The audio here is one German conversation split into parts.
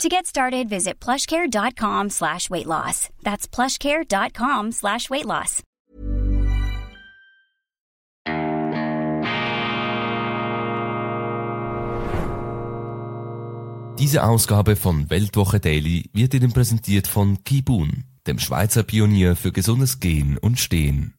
To get started, visit plushcare.com slash weight loss. That's plushcare.com slash weight loss. Diese Ausgabe von Weltwoche Daily wird Ihnen präsentiert von Kibun, dem Schweizer Pionier für gesundes Gehen und Stehen.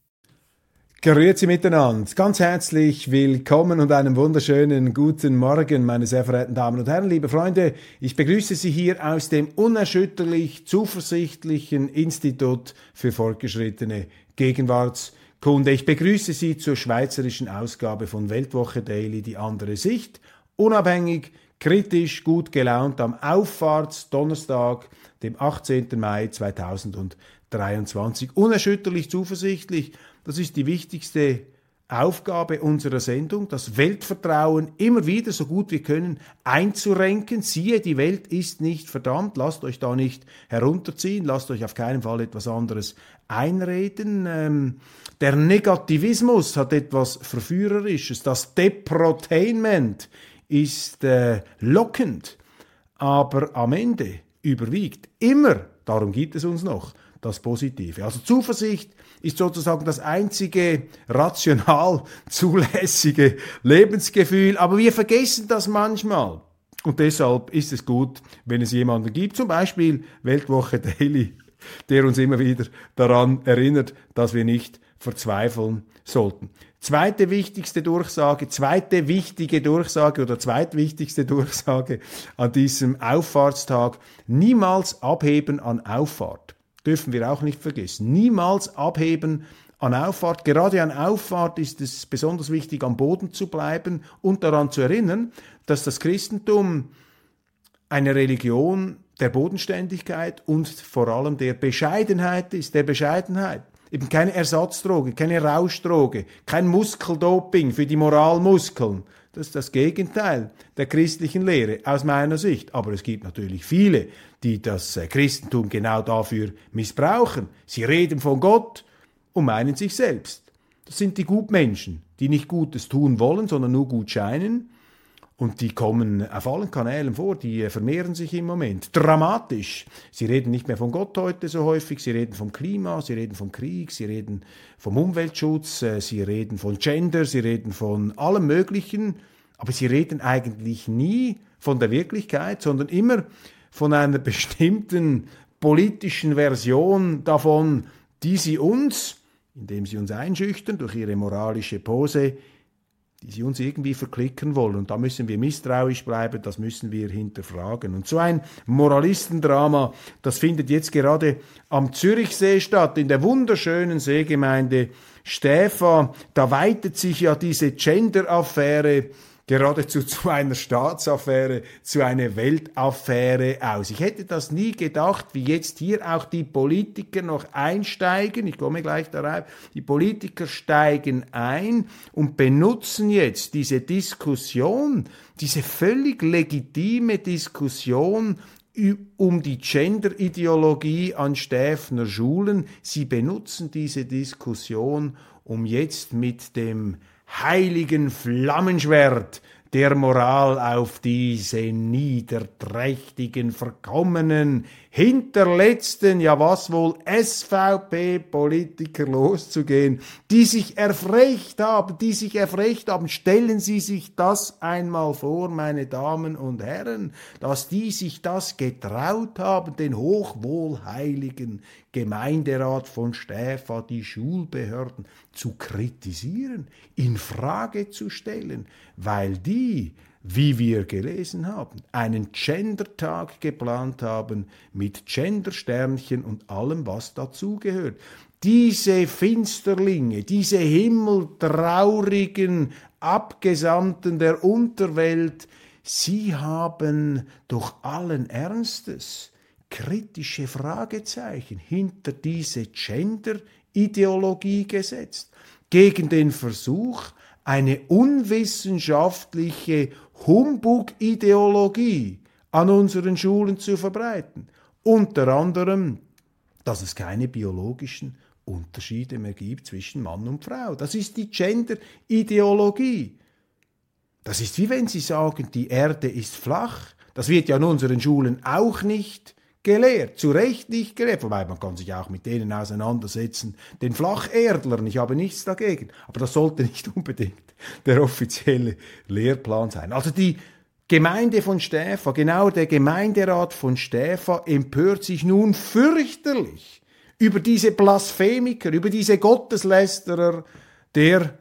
Grüezi miteinander. Ganz herzlich willkommen und einen wunderschönen guten Morgen, meine sehr verehrten Damen und Herren, liebe Freunde. Ich begrüße Sie hier aus dem unerschütterlich zuversichtlichen Institut für fortgeschrittene Gegenwartskunde. Ich begrüße Sie zur schweizerischen Ausgabe von Weltwoche Daily, die andere Sicht. Unabhängig, kritisch, gut gelaunt am Auffahrtsdonnerstag, dem 18. Mai 2023. Unerschütterlich zuversichtlich das ist die wichtigste Aufgabe unserer Sendung, das Weltvertrauen immer wieder so gut wir können einzurenken. Siehe, die Welt ist nicht verdammt, lasst euch da nicht herunterziehen, lasst euch auf keinen Fall etwas anderes einreden. Ähm, der Negativismus hat etwas Verführerisches, das Deprotainment ist äh, lockend, aber am Ende überwiegt immer, darum gibt es uns noch, das Positive. Also Zuversicht ist sozusagen das einzige rational zulässige Lebensgefühl, aber wir vergessen das manchmal. Und deshalb ist es gut, wenn es jemanden gibt, zum Beispiel Weltwoche Daily, der uns immer wieder daran erinnert, dass wir nicht verzweifeln sollten. Zweite wichtigste Durchsage, zweite wichtige Durchsage oder zweitwichtigste Durchsage an diesem Auffahrtstag, niemals abheben an Auffahrt dürfen wir auch nicht vergessen. Niemals abheben an Auffahrt. Gerade an Auffahrt ist es besonders wichtig, am Boden zu bleiben und daran zu erinnern, dass das Christentum eine Religion der Bodenständigkeit und vor allem der Bescheidenheit ist, der Bescheidenheit. Eben keine Ersatzdroge, keine Rauschdroge, kein Muskeldoping für die Moralmuskeln, das ist das Gegenteil der christlichen Lehre aus meiner Sicht. Aber es gibt natürlich viele, die das äh, Christentum genau dafür missbrauchen. Sie reden von Gott und meinen sich selbst. Das sind die Gutmenschen, die nicht Gutes tun wollen, sondern nur gut scheinen. Und die kommen auf allen Kanälen vor, die äh, vermehren sich im Moment. Dramatisch. Sie reden nicht mehr von Gott heute so häufig, sie reden vom Klima, sie reden vom Krieg, sie reden vom Umweltschutz, äh, sie reden von Gender, sie reden von allem Möglichen, aber sie reden eigentlich nie von der Wirklichkeit, sondern immer von einer bestimmten politischen Version davon, die sie uns, indem sie uns einschüchtern durch ihre moralische Pose, die sie uns irgendwie verklicken wollen. Und da müssen wir misstrauisch bleiben, das müssen wir hinterfragen. Und so ein Moralistendrama, das findet jetzt gerade am Zürichsee statt, in der wunderschönen Seegemeinde Stäfa. Da weitet sich ja diese Gender-Affäre geradezu zu einer Staatsaffäre, zu einer Weltaffäre aus. Ich hätte das nie gedacht, wie jetzt hier auch die Politiker noch einsteigen. Ich komme gleich darauf. Die Politiker steigen ein und benutzen jetzt diese Diskussion, diese völlig legitime Diskussion um die Gender-Ideologie an Stäfner Schulen. Sie benutzen diese Diskussion, um jetzt mit dem heiligen Flammenschwert der Moral auf diese niederträchtigen, verkommenen, hinterletzten, ja was wohl, SVP-Politiker loszugehen, die sich erfrecht haben, die sich erfrecht haben. Stellen Sie sich das einmal vor, meine Damen und Herren, dass die sich das getraut haben, den hochwohlheiligen Gemeinderat von Stäfa, die Schulbehörden zu kritisieren, in Frage zu stellen, weil die wie wir gelesen haben, einen Gendertag geplant haben mit Gendersternchen und allem, was dazugehört. Diese Finsterlinge, diese himmeltraurigen Abgesandten der Unterwelt, sie haben doch allen Ernstes kritische Fragezeichen hinter diese Gender Ideologie gesetzt. Gegen den Versuch, eine unwissenschaftliche Humbug-Ideologie an unseren Schulen zu verbreiten. Unter anderem, dass es keine biologischen Unterschiede mehr gibt zwischen Mann und Frau. Das ist die Gender-Ideologie. Das ist wie wenn Sie sagen, die Erde ist flach. Das wird ja an unseren Schulen auch nicht gelehrt, zu Recht nicht gelehrt, wobei man kann sich auch mit denen auseinandersetzen, den Flacherdlern, ich habe nichts dagegen, aber das sollte nicht unbedingt der offizielle Lehrplan sein. Also die Gemeinde von Stäfa, genau der Gemeinderat von Stäfa empört sich nun fürchterlich über diese Blasphemiker, über diese Gotteslästerer der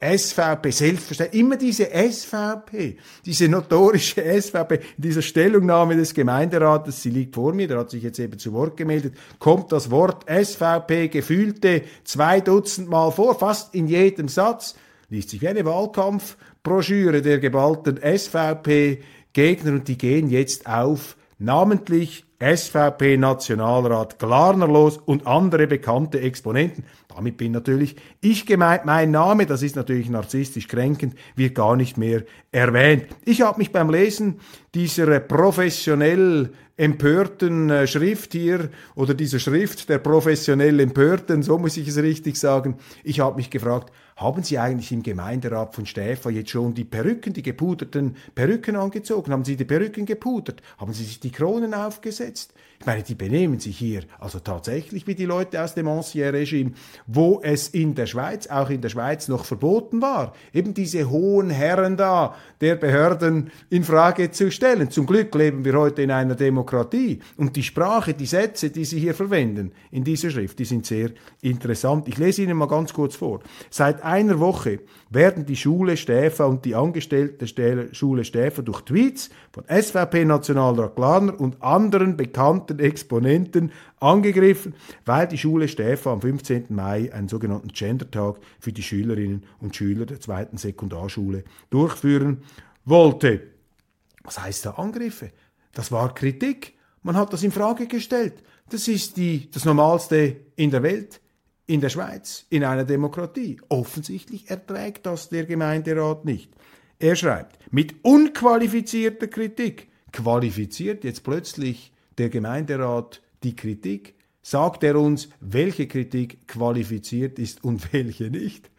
SVP, selbstverständlich, immer diese SVP, diese notorische SVP, in dieser Stellungnahme des Gemeinderates, sie liegt vor mir, der hat sich jetzt eben zu Wort gemeldet, kommt das Wort SVP gefühlte zwei Dutzend Mal vor, fast in jedem Satz, liest sich wie eine Wahlkampfbroschüre der geballten SVP-Gegner und die gehen jetzt auf, namentlich SVP-Nationalrat Glarner los und andere bekannte Exponenten. Damit bin natürlich ich gemeint. Mein Name, das ist natürlich narzisstisch kränkend, wird gar nicht mehr erwähnt. Ich habe mich beim Lesen dieser professionell empörten äh, Schrift hier oder dieser Schrift der professionell Empörten, so muss ich es richtig sagen, ich habe mich gefragt, haben Sie eigentlich im Gemeinderat von Stäfa jetzt schon die Perücken, die gepuderten Perücken angezogen? Haben Sie die Perücken gepudert? Haben Sie sich die Kronen aufgesetzt? Ich meine, die benehmen sich hier also tatsächlich wie die Leute aus dem Ancien Regime, wo es in der Schweiz, auch in der Schweiz noch verboten war, eben diese hohen Herren da der Behörden in Frage zu stellen. Zum Glück leben wir heute in einer Demokratie und die Sprache, die Sätze, die Sie hier verwenden in dieser Schrift, die sind sehr interessant. Ich lese Ihnen mal ganz kurz vor. Seit einer Woche werden die Schule Stäfer und die Angestellte der Schule Stäfer durch Tweets von SVP-Nationalrat Glarner und anderen bekannten Exponenten angegriffen, weil die Schule Stäfer am 15. Mai einen sogenannten Gender-Tag für die Schülerinnen und Schüler der zweiten Sekundarschule durchführen wollte. Was heißt da Angriffe? Das war Kritik. Man hat das in Frage gestellt. Das ist die, das Normalste in der Welt in der Schweiz, in einer Demokratie. Offensichtlich erträgt das der Gemeinderat nicht. Er schreibt, mit unqualifizierter Kritik qualifiziert jetzt plötzlich der Gemeinderat die Kritik. Sagt er uns, welche Kritik qualifiziert ist und welche nicht?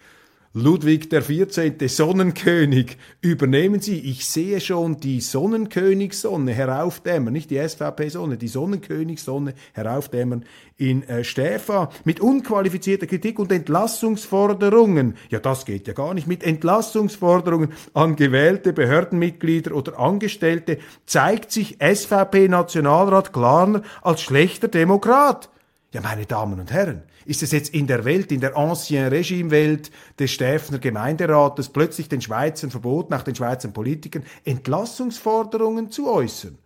Ludwig der 14., Sonnenkönig, übernehmen Sie. Ich sehe schon die Sonnenkönigssonne heraufdämmern, nicht die SVP-Sonne, die Sonnenkönigssonne heraufdämmern in äh, Stäfa mit unqualifizierter Kritik und Entlassungsforderungen. Ja, das geht ja gar nicht. Mit Entlassungsforderungen an gewählte Behördenmitglieder oder Angestellte zeigt sich SVP-Nationalrat Klarner als schlechter Demokrat. Ja, meine Damen und Herren, ist es jetzt in der Welt, in der Ancien Regime-Welt des Stäfner Gemeinderates plötzlich den Schweizern verboten, auch den Schweizer Politikern, Entlassungsforderungen zu äußern?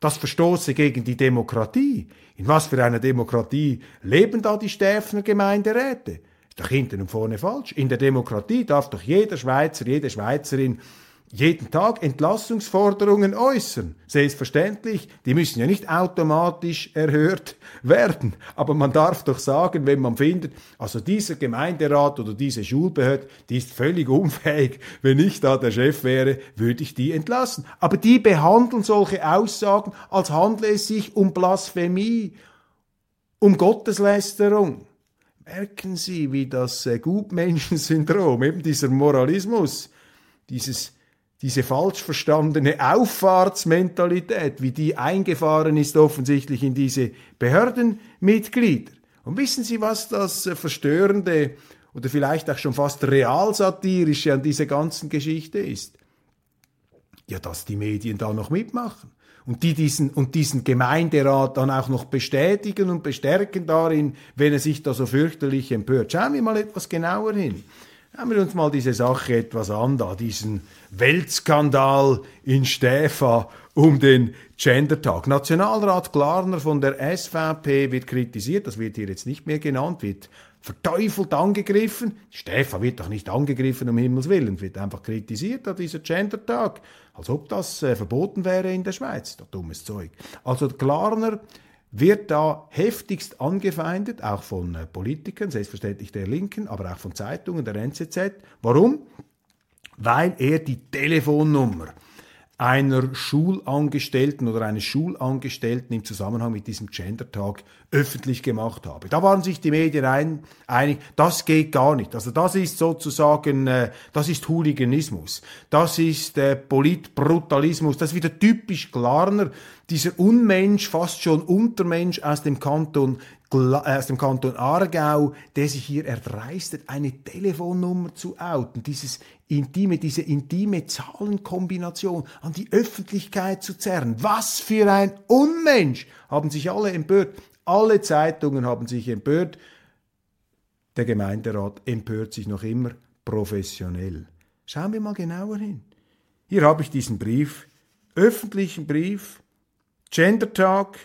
Das verstoße gegen die Demokratie. In was für einer Demokratie leben da die Stäfner Gemeinderäte? Ist doch hinten und vorne falsch. In der Demokratie darf doch jeder Schweizer, jede Schweizerin jeden Tag Entlassungsforderungen äußern. Selbstverständlich, die müssen ja nicht automatisch erhört werden. Aber man darf doch sagen, wenn man findet, also dieser Gemeinderat oder diese Schulbehörde, die ist völlig unfähig. Wenn ich da der Chef wäre, würde ich die entlassen. Aber die behandeln solche Aussagen, als handle es sich um Blasphemie, um Gotteslästerung. Merken Sie, wie das äh, Gutmenschensyndrom, eben dieser Moralismus, dieses diese falsch verstandene Auffahrtsmentalität, wie die eingefahren ist offensichtlich in diese Behördenmitglieder. Und wissen Sie, was das äh, Verstörende oder vielleicht auch schon fast realsatirische an dieser ganzen Geschichte ist? Ja, dass die Medien da noch mitmachen und die diesen und diesen Gemeinderat dann auch noch bestätigen und bestärken darin, wenn er sich da so fürchterlich empört. Schauen wir mal etwas genauer hin. Schauen wir uns mal diese Sache etwas an, da diesen Weltskandal in Stäfa um den Gendertag. Nationalrat Klarner von der SVP wird kritisiert, das wird hier jetzt nicht mehr genannt, wird verteufelt angegriffen. Stäfa wird doch nicht angegriffen, um Himmels Willen, wird einfach kritisiert an dieser Gendertag, als ob das äh, verboten wäre in der Schweiz. Doch dummes Zeug. Also Klarner wird da heftigst angefeindet, auch von äh, Politikern, selbstverständlich der Linken, aber auch von Zeitungen, der NZZ. Warum? Weil er die Telefonnummer einer Schulangestellten oder eines Schulangestellten im Zusammenhang mit diesem Gender-Tag öffentlich gemacht habe. Da waren sich die Medien ein, einig, das geht gar nicht. Also das ist sozusagen, äh, das ist Hooliganismus, das ist äh, Politbrutalismus, das ist wieder typisch Klarner, dieser Unmensch, fast schon Untermensch aus dem Kanton äh, aus dem Kanton Aargau, der sich hier erdreistet, eine Telefonnummer zu outen, dieses intime, diese intime Zahlenkombination an die Öffentlichkeit zu zerren. Was für ein Unmensch! Haben sich alle empört. Alle Zeitungen haben sich empört. Der Gemeinderat empört sich noch immer professionell. Schauen wir mal genauer hin. Hier habe ich diesen Brief, öffentlichen Brief, Gendertag,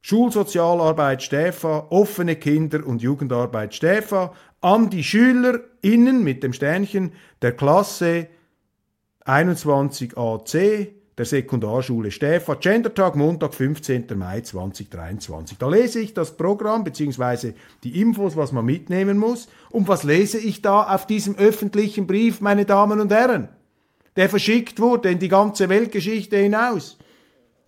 Schulsozialarbeit Stäfa, offene Kinder- und Jugendarbeit Stäfa an die SchülerInnen mit dem Sternchen der Klasse 21AC der Sekundarschule Stäfa, Gendertag, Montag, 15. Mai 2023. Da lese ich das Programm bzw. die Infos, was man mitnehmen muss. Und was lese ich da auf diesem öffentlichen Brief, meine Damen und Herren? Der verschickt wurde in die ganze Weltgeschichte hinaus.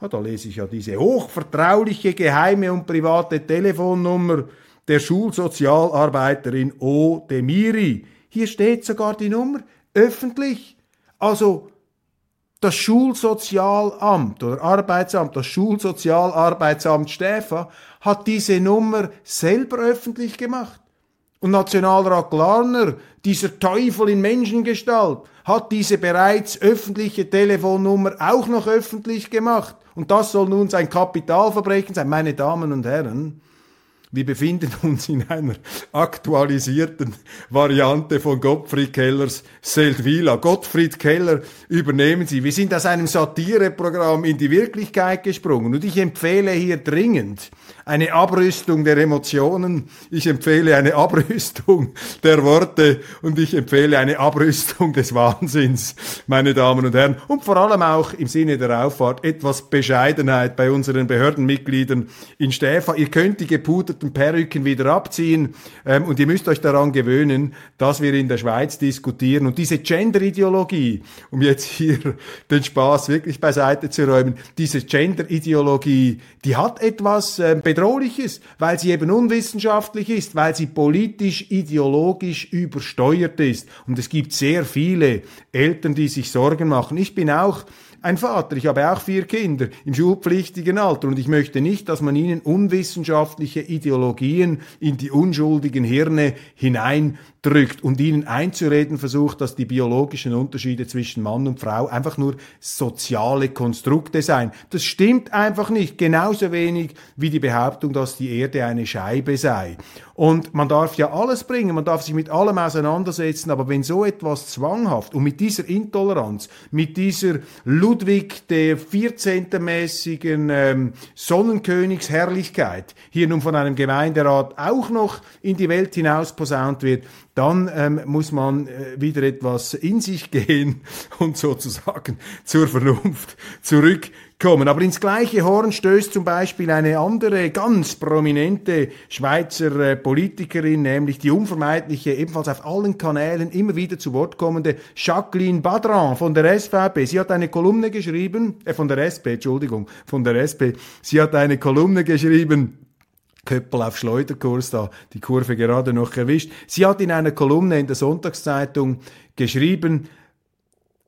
Ja, da lese ich ja diese hochvertrauliche, geheime und private Telefonnummer der Schulsozialarbeiterin O. Demiri. Hier steht sogar die Nummer öffentlich. Also das Schulsozialamt oder Arbeitsamt, das Schulsozialarbeitsamt Stäfa hat diese Nummer selber öffentlich gemacht. Und Nationalrat Glarner, dieser Teufel in Menschengestalt, hat diese bereits öffentliche Telefonnummer auch noch öffentlich gemacht. Und das soll nun sein Kapitalverbrechen sein. Meine Damen und Herren, wir befinden uns in einer aktualisierten Variante von Gottfried Kellers Seldwyla. Gottfried Keller übernehmen Sie. Wir sind aus einem Satireprogramm in die Wirklichkeit gesprungen und ich empfehle hier dringend eine Abrüstung der Emotionen, ich empfehle eine Abrüstung der Worte und ich empfehle eine Abrüstung des Wahnsinns, meine Damen und Herren. Und vor allem auch im Sinne der Auffahrt etwas Bescheidenheit bei unseren Behördenmitgliedern in Stäfa. Ihr könnt die gepuderten Perücken wieder abziehen ähm, und ihr müsst euch daran gewöhnen, dass wir in der Schweiz diskutieren. Und diese Gender-Ideologie, um jetzt hier den Spaß wirklich beiseite zu räumen, diese Gender-Ideologie, die hat etwas äh, bedrohlich ist, weil sie eben unwissenschaftlich ist, weil sie politisch, ideologisch übersteuert ist. Und es gibt sehr viele Eltern, die sich Sorgen machen. Ich bin auch ein Vater, ich habe auch vier Kinder im schulpflichtigen Alter und ich möchte nicht, dass man ihnen unwissenschaftliche Ideologien in die unschuldigen Hirne hinein drückt und ihnen einzureden versucht, dass die biologischen Unterschiede zwischen Mann und Frau einfach nur soziale Konstrukte seien. Das stimmt einfach nicht, genauso wenig wie die Behauptung, dass die Erde eine Scheibe sei. Und man darf ja alles bringen, man darf sich mit allem auseinandersetzen, aber wenn so etwas zwanghaft und mit dieser Intoleranz, mit dieser Ludwig der 14. mäßigen ähm, Sonnenkönigsherrlichkeit hier nun von einem Gemeinderat auch noch in die Welt hinaus posaunt wird, dann ähm, muss man äh, wieder etwas in sich gehen und sozusagen zur Vernunft zurückkommen. Aber ins gleiche Horn stößt zum Beispiel eine andere ganz prominente Schweizer äh, Politikerin, nämlich die unvermeidliche, ebenfalls auf allen Kanälen immer wieder zu Wort kommende Jacqueline Badran von der SVP. Sie hat eine Kolumne geschrieben, äh, von der SP, Entschuldigung, von der SP. Sie hat eine Kolumne geschrieben, Köppel auf Schleuderkurs da die Kurve gerade noch erwischt. Sie hat in einer Kolumne in der Sonntagszeitung geschrieben,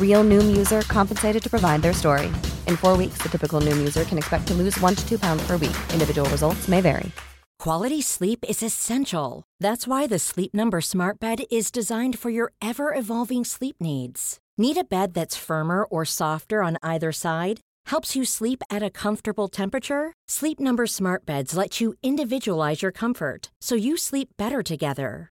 Real Noom user compensated to provide their story. In four weeks, the typical Noom user can expect to lose one to two pounds per week. Individual results may vary. Quality sleep is essential. That's why the Sleep Number Smart Bed is designed for your ever evolving sleep needs. Need a bed that's firmer or softer on either side? helps you sleep at a comfortable temperature? Sleep Number Smart Beds let you individualize your comfort so you sleep better together.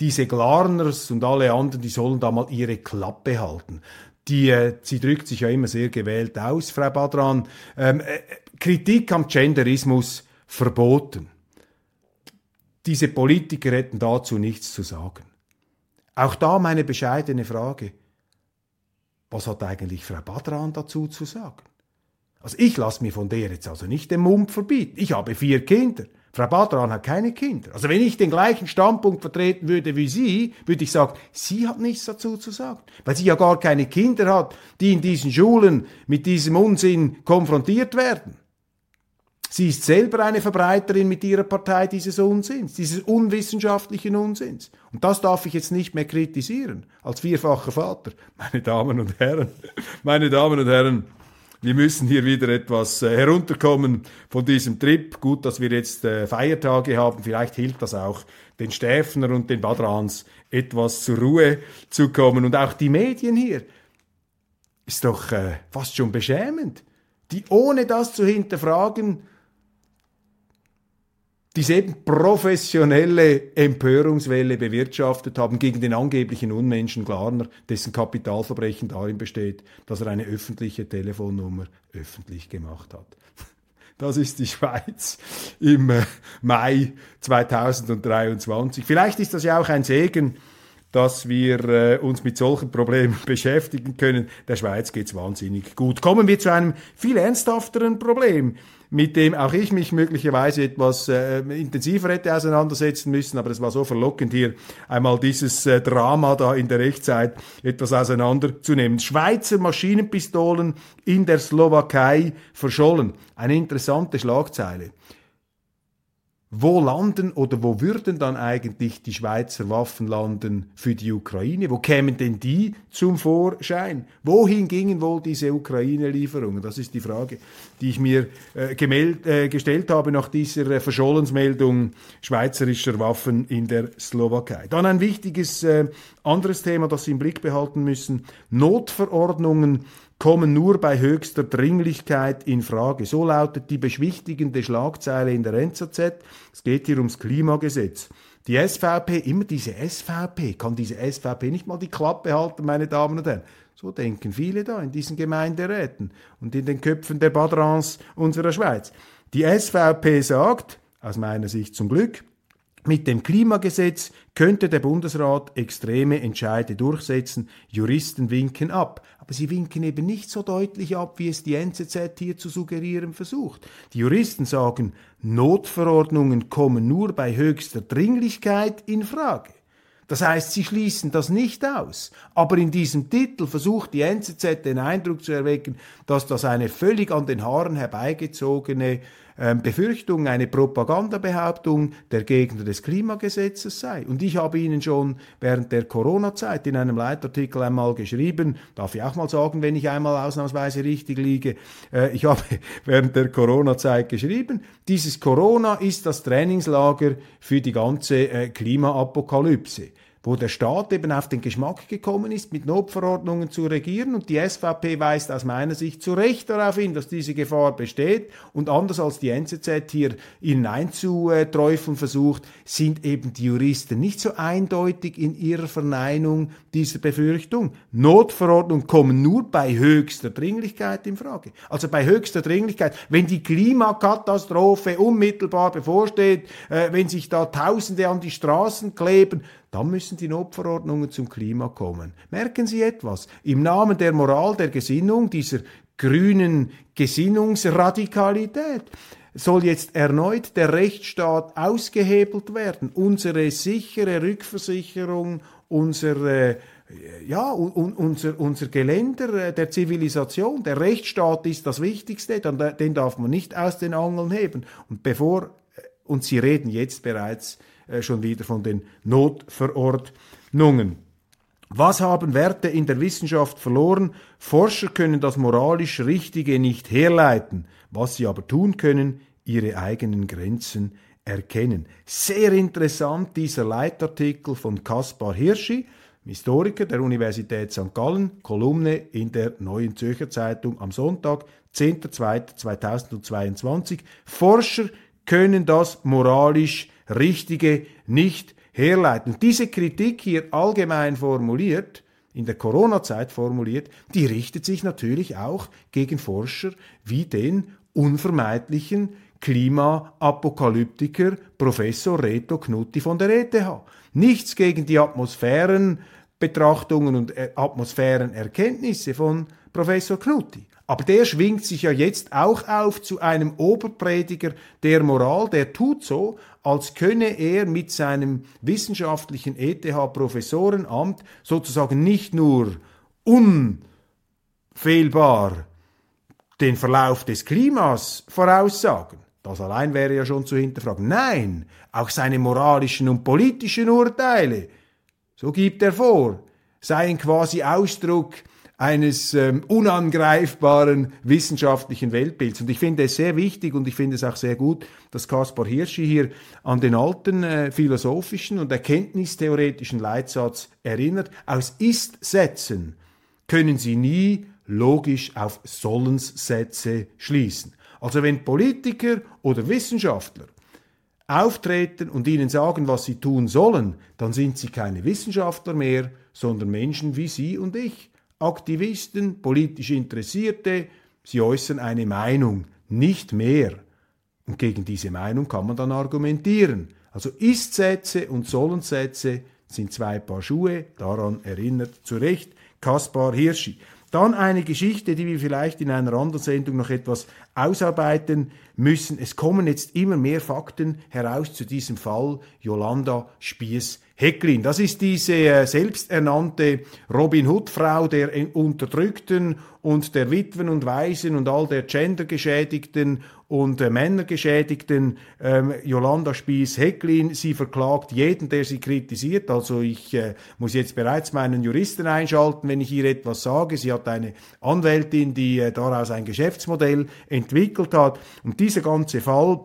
Diese Glarners und alle anderen, die sollen da mal ihre Klappe halten. Die, äh, sie drückt sich ja immer sehr gewählt aus, Frau Badran. Ähm, äh, Kritik am Genderismus verboten. Diese Politiker hätten dazu nichts zu sagen. Auch da meine bescheidene Frage. Was hat eigentlich Frau Badran dazu zu sagen? Also ich lasse mir von der jetzt also nicht den Mund verbieten. Ich habe vier Kinder. Frau Badran hat keine Kinder. Also wenn ich den gleichen Standpunkt vertreten würde wie Sie, würde ich sagen, sie hat nichts dazu zu sagen. Weil sie ja gar keine Kinder hat, die in diesen Schulen mit diesem Unsinn konfrontiert werden. Sie ist selber eine Verbreiterin mit ihrer Partei dieses Unsinns, dieses unwissenschaftlichen Unsinns. Und das darf ich jetzt nicht mehr kritisieren, als vierfacher Vater. Meine Damen und Herren, meine Damen und Herren, wir müssen hier wieder etwas äh, herunterkommen von diesem Trip. Gut, dass wir jetzt äh, Feiertage haben. Vielleicht hilft das auch den Stäfner und den Badrans etwas zur Ruhe zu kommen. Und auch die Medien hier ist doch äh, fast schon beschämend, die ohne das zu hinterfragen diese eben professionelle Empörungswelle bewirtschaftet haben gegen den angeblichen Unmenschen Glarner, dessen Kapitalverbrechen darin besteht, dass er eine öffentliche Telefonnummer öffentlich gemacht hat. Das ist die Schweiz im äh, Mai 2023. Vielleicht ist das ja auch ein Segen, dass wir äh, uns mit solchen Problemen beschäftigen können. Der Schweiz geht's wahnsinnig gut. Kommen wir zu einem viel ernsthafteren Problem mit dem auch ich mich möglicherweise etwas äh, intensiver hätte auseinandersetzen müssen, aber es war so verlockend hier einmal dieses äh, Drama da in der Echtzeit etwas auseinanderzunehmen. Schweizer Maschinenpistolen in der Slowakei verschollen. Eine interessante Schlagzeile wo landen oder wo würden dann eigentlich die Schweizer Waffen landen für die Ukraine? Wo kämen denn die zum Vorschein? Wohin gingen wohl diese Ukraine-Lieferungen? Das ist die Frage, die ich mir äh, gemeld, äh, gestellt habe nach dieser äh, Verschollensmeldung schweizerischer Waffen in der Slowakei. Dann ein wichtiges äh, anderes Thema, das Sie im Blick behalten müssen. Notverordnungen kommen nur bei höchster Dringlichkeit in Frage. So lautet die beschwichtigende Schlagzeile in der NZZ. Es geht hier ums Klimagesetz. Die SVP, immer diese SVP, kann diese SVP nicht mal die Klappe halten, meine Damen und Herren. So denken viele da in diesen Gemeinderäten und in den Köpfen der Badrans unserer Schweiz. Die SVP sagt, aus meiner Sicht zum Glück, mit dem Klimagesetz könnte der Bundesrat extreme Entscheide durchsetzen. Juristen winken ab. Aber sie winken eben nicht so deutlich ab, wie es die NZZ hier zu suggerieren versucht. Die Juristen sagen, Notverordnungen kommen nur bei höchster Dringlichkeit in Frage. Das heißt, sie schließen das nicht aus. Aber in diesem Titel versucht die NZZ den Eindruck zu erwecken, dass das eine völlig an den Haaren herbeigezogene Befürchtung, eine Propagandabehauptung der Gegner des Klimagesetzes sei. Und ich habe Ihnen schon während der Corona-Zeit in einem Leitartikel einmal geschrieben, darf ich auch mal sagen, wenn ich einmal ausnahmsweise richtig liege, äh, ich habe während der Corona-Zeit geschrieben, dieses Corona ist das Trainingslager für die ganze äh, Klimaapokalypse wo der Staat eben auf den Geschmack gekommen ist, mit Notverordnungen zu regieren. Und die SVP weist aus meiner Sicht zu Recht darauf hin, dass diese Gefahr besteht. Und anders als die NZZ hier ihnen einzuträufeln versucht, sind eben die Juristen nicht so eindeutig in ihrer Verneinung dieser Befürchtung. Notverordnungen kommen nur bei höchster Dringlichkeit in Frage. Also bei höchster Dringlichkeit, wenn die Klimakatastrophe unmittelbar bevorsteht, äh, wenn sich da Tausende an die Straßen kleben, dann müssen die Notverordnungen zum Klima kommen. Merken Sie etwas? Im Namen der Moral, der Gesinnung, dieser grünen Gesinnungsradikalität, soll jetzt erneut der Rechtsstaat ausgehebelt werden. Unsere sichere Rückversicherung, unsere ja, un, unser, unser Geländer der Zivilisation, der Rechtsstaat ist das Wichtigste, den darf man nicht aus den Angeln heben. Und bevor und sie reden jetzt bereits äh, schon wieder von den Notverordnungen. Was haben Werte in der Wissenschaft verloren? Forscher können das moralisch Richtige nicht herleiten. Was sie aber tun können, ihre eigenen Grenzen erkennen. Sehr interessant dieser Leitartikel von Kaspar Hirschi, Historiker der Universität St. Gallen, Kolumne in der Neuen Zürcher Zeitung am Sonntag, 10.02.2022. Forscher können das moralisch Richtige nicht herleiten. diese Kritik hier allgemein formuliert, in der Corona-Zeit formuliert, die richtet sich natürlich auch gegen Forscher wie den unvermeidlichen Klimaapokalyptiker Professor Reto Knutti von der ETH. Nichts gegen die Atmosphärenbetrachtungen und äh, Atmosphärenerkenntnisse von Professor Knutti. Aber der schwingt sich ja jetzt auch auf zu einem Oberprediger der Moral, der tut so, als könne er mit seinem wissenschaftlichen ETH-Professorenamt sozusagen nicht nur unfehlbar den Verlauf des Klimas voraussagen, das allein wäre ja schon zu hinterfragen. Nein, auch seine moralischen und politischen Urteile, so gibt er vor, seien quasi Ausdruck eines ähm, unangreifbaren wissenschaftlichen Weltbilds. Und ich finde es sehr wichtig und ich finde es auch sehr gut, dass Kaspar Hirschi hier an den alten äh, philosophischen und erkenntnistheoretischen Leitsatz erinnert. Aus Ist-Sätzen können Sie nie logisch auf Sollenssätze schließen. Also wenn Politiker oder Wissenschaftler auftreten und ihnen sagen, was sie tun sollen, dann sind sie keine Wissenschaftler mehr, sondern Menschen wie Sie und ich. Aktivisten, politisch Interessierte, sie äußern eine Meinung, nicht mehr. Und gegen diese Meinung kann man dann argumentieren. Also Ist-Sätze und Sollensätze sind zwei Paar Schuhe, daran erinnert zu Recht Kaspar Hirschi. Dann eine Geschichte, die wir vielleicht in einer anderen Sendung noch etwas ausarbeiten müssen. Es kommen jetzt immer mehr Fakten heraus zu diesem Fall Yolanda Spies Hecklin. Das ist diese äh, selbsternannte Robin Hood-Frau der Unterdrückten und der Witwen und Waisen und all der Gendergeschädigten und äh, Männergeschädigten. Ähm, Jolanda Spies-Hecklin, sie verklagt jeden, der sie kritisiert. Also ich äh, muss jetzt bereits meinen Juristen einschalten, wenn ich ihr etwas sage. Sie hat eine Anwältin, die äh, daraus ein Geschäftsmodell entwickelt hat. Und dieser ganze Fall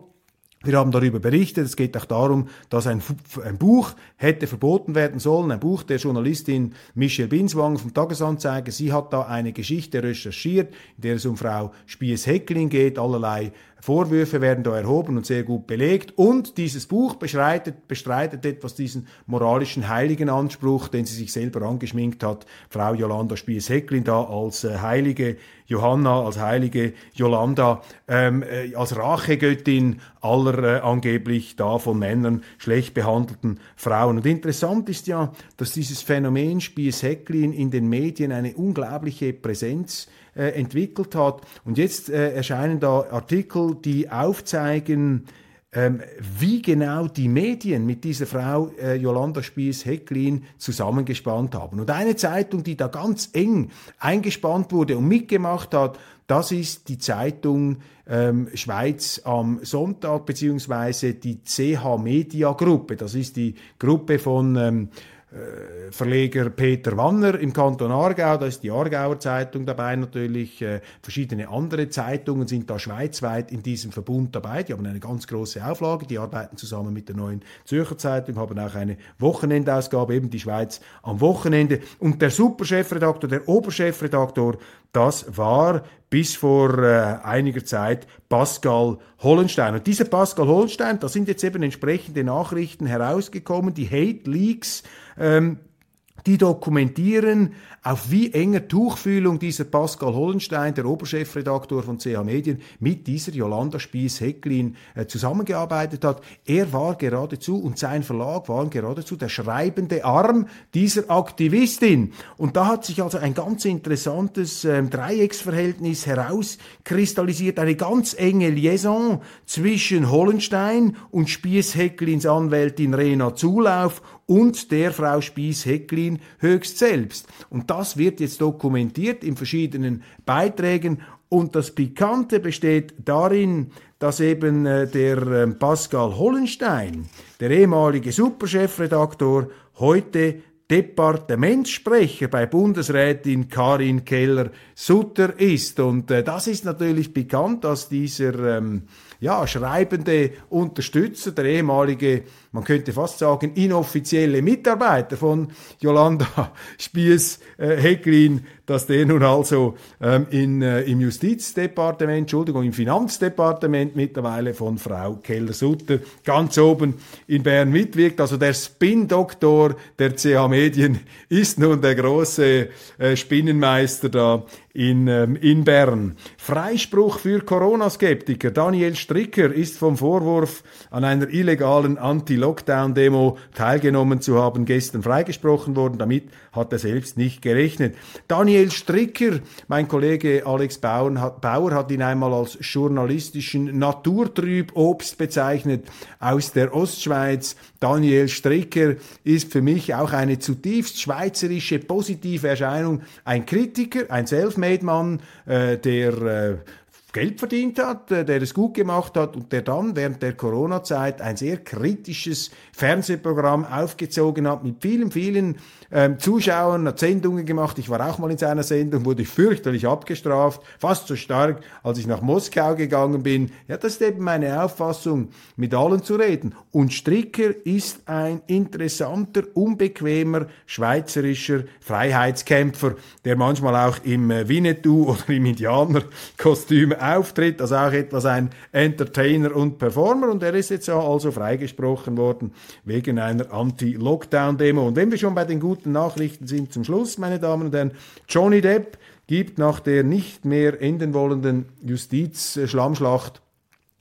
wir haben darüber berichtet. Es geht auch darum, dass ein, ein, Buch hätte verboten werden sollen. Ein Buch der Journalistin Michelle Binswang vom Tagesanzeiger. Sie hat da eine Geschichte recherchiert, in der es um Frau Spies-Heckling geht. Allerlei Vorwürfe werden da erhoben und sehr gut belegt. Und dieses Buch bestreitet, bestreitet etwas diesen moralischen heiligen Anspruch, den sie sich selber angeschminkt hat. Frau Jolanda Spies-Hecklin da als äh, heilige Johanna, als heilige Jolanda, ähm, äh, als Rachegöttin aller äh, angeblich da von Männern schlecht behandelten Frauen. Und interessant ist ja, dass dieses Phänomen Spies-Hecklin in den Medien eine unglaubliche Präsenz äh, entwickelt hat. Und jetzt äh, erscheinen da Artikel, die aufzeigen, ähm, wie genau die Medien mit dieser Frau äh, Jolanda Spies-Hecklin zusammengespannt haben. Und eine Zeitung, die da ganz eng eingespannt wurde und mitgemacht hat, das ist die Zeitung ähm, Schweiz am Sonntag, beziehungsweise die CH Media Gruppe. Das ist die Gruppe von ähm, äh, Verleger Peter Wanner im Kanton Aargau, da ist die Aargauer Zeitung dabei natürlich, äh, verschiedene andere Zeitungen sind da schweizweit in diesem Verbund dabei, die haben eine ganz große Auflage, die arbeiten zusammen mit der neuen Zürcher Zeitung, haben auch eine Wochenendausgabe, eben die Schweiz am Wochenende. Und der Superchefredaktor, der Oberchefredaktor, das war bis vor äh, einiger Zeit Pascal Hollenstein. Und dieser Pascal Hollenstein, da sind jetzt eben entsprechende Nachrichten herausgekommen, die Hate Leaks, ähm, die dokumentieren, auf wie enger Tuchfühlung dieser Pascal Hollenstein, der Oberchefredaktor von CH Medien, mit dieser Jolanda Spies-Hecklin äh, zusammengearbeitet hat. Er war geradezu und sein Verlag waren geradezu der schreibende Arm dieser Aktivistin. Und da hat sich also ein ganz interessantes äh, Dreiecksverhältnis herauskristallisiert, eine ganz enge Liaison zwischen Hollenstein und Spies-Hecklins Anwältin Rena Zulauf und der Frau Spies-Hecklin höchst selbst. Und das wird jetzt dokumentiert in verschiedenen Beiträgen und das Pikante besteht darin, dass eben äh, der äh, Pascal Hollenstein, der ehemalige Superchefredaktor, heute Departementssprecher bei Bundesrätin Karin Keller-Sutter ist. Und äh, das ist natürlich bekannt, dass dieser ähm, ja, schreibende Unterstützer, der ehemalige, man könnte fast sagen, inoffizielle Mitarbeiter von Jolanda Spies-Hecklin, äh, dass der nun also ähm, in, äh, im Justizdepartement, Entschuldigung, im Finanzdepartement mittlerweile von Frau Keller-Sutter ganz oben in Bern mitwirkt. Also der Spin-Doktor der CH Medien ist nun der große äh, Spinnenmeister da in, ähm, in Bern. Freispruch für Corona-Skeptiker. Daniel Stricker ist vom Vorwurf, an einer illegalen Anti-Lockdown-Demo teilgenommen zu haben, gestern freigesprochen worden. Damit hat er selbst nicht gerechnet. Daniel Stricker, mein Kollege Alex Bauer hat, Bauer hat ihn einmal als journalistischen Naturtrüb-Obst bezeichnet aus der Ostschweiz. Daniel Stricker ist für mich auch eine zutiefst schweizerische positive Erscheinung. Ein Kritiker, ein Selfmade-Mann, äh, der äh, Geld verdient hat, äh, der es gut gemacht hat und der dann während der Corona-Zeit ein sehr kritisches Fernsehprogramm aufgezogen hat mit vielen, vielen ähm, Zuschauern, hat Sendungen gemacht. Ich war auch mal in seiner Sendung, wurde fürchterlich abgestraft, fast so stark, als ich nach Moskau gegangen bin. Ja, das ist eben meine Auffassung, mit allen zu reden. Und Stricker ist ein interessanter, unbequemer schweizerischer Freiheitskämpfer, der manchmal auch im äh, Winnetou oder im Indianerkostüm auftritt, also auch etwas ein Entertainer und Performer. Und er ist jetzt also freigesprochen worden wegen einer Anti-Lockdown-Demo. Und wenn wir schon bei den guten Nachrichten sind zum Schluss, meine Damen und Herren, Johnny Depp gibt nach der nicht mehr enden wollenden Justiz-Schlammschlacht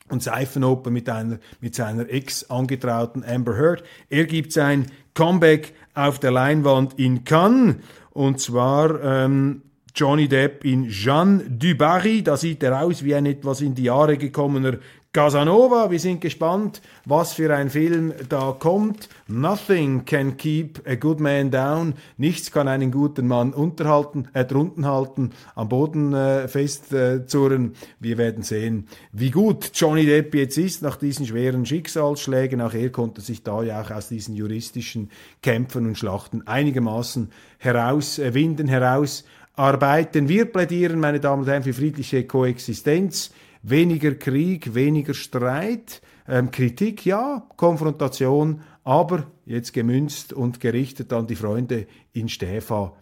und Seifenoper mit, einer, mit seiner Ex-Angetrauten Amber Heard. Er gibt sein Comeback auf der Leinwand in Cannes und zwar ähm, Johnny Depp in Jeanne du Barry. Da sieht er aus wie ein etwas in die Jahre gekommener Casanova, wir sind gespannt, was für ein Film da kommt. Nothing can keep a good man down. Nichts kann einen guten Mann unterhalten, äh, drunten halten, am Boden äh, festzurren. Äh, wir werden sehen, wie gut Johnny Depp jetzt ist nach diesen schweren Schicksalsschlägen. Auch er konnte sich da ja auch aus diesen juristischen Kämpfen und Schlachten einigermaßen herauswinden, herausarbeiten. Wir plädieren, meine Damen und Herren, für friedliche Koexistenz weniger Krieg, weniger Streit, ähm, Kritik ja, Konfrontation, aber jetzt gemünzt und gerichtet an die Freunde in Stäfa.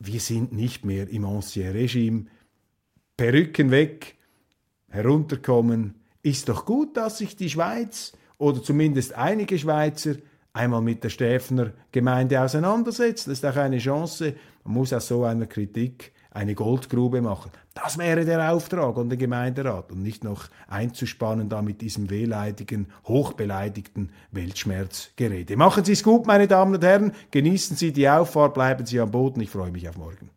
Wir sind nicht mehr im Ancien Regime. Perücken weg, herunterkommen. Ist doch gut, dass sich die Schweiz oder zumindest einige Schweizer einmal mit der Stäfner Gemeinde auseinandersetzen. Das ist auch eine Chance. Man muss aus so einer Kritik eine Goldgrube machen. Das wäre der Auftrag an den Gemeinderat und nicht noch einzuspannen da mit diesem wehleidigen, hochbeleidigten Weltschmerzgerede. Machen Sie es gut, meine Damen und Herren. Genießen Sie die Auffahrt, bleiben Sie am Boden. Ich freue mich auf morgen.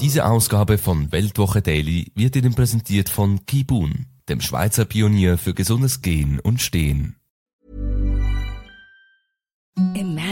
Diese Ausgabe von Weltwoche Daily wird Ihnen präsentiert von Kibun, dem Schweizer Pionier für gesundes Gehen und Stehen.